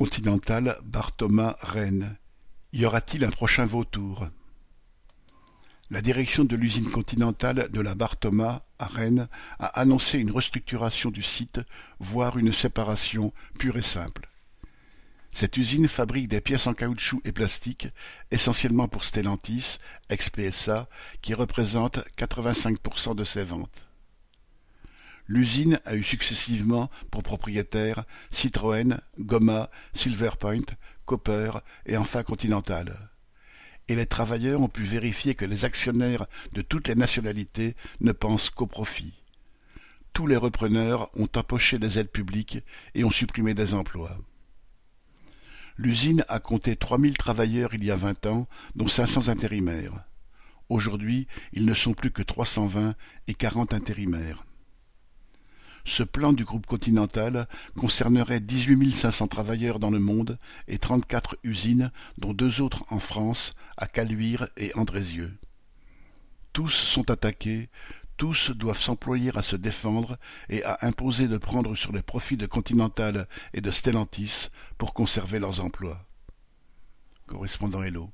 Continental Bar Thomas Rennes. Y aura-t-il un prochain vautour? La direction de l'usine Continentale de la Bar Thomas à Rennes a annoncé une restructuration du site, voire une séparation pure et simple. Cette usine fabrique des pièces en caoutchouc et plastique, essentiellement pour Stellantis, ex-PSA, qui représente 85% de ses ventes. L'usine a eu successivement pour propriétaires Citroën, Goma, Silverpoint, Cooper et enfin Continental. Et les travailleurs ont pu vérifier que les actionnaires de toutes les nationalités ne pensent qu'au profit. Tous les repreneurs ont empoché des aides publiques et ont supprimé des emplois. L'usine a compté trois mille travailleurs il y a vingt ans, dont cinq cents intérimaires. Aujourd'hui, ils ne sont plus que trois cent vingt et quarante intérimaires. Ce plan du groupe Continental concernerait dix-huit cinq cents travailleurs dans le monde et trente-quatre usines, dont deux autres en France, à Caluire et Andrézieux. Tous sont attaqués, tous doivent s'employer à se défendre et à imposer de prendre sur les profits de Continental et de Stellantis pour conserver leurs emplois. Correspondant Hello.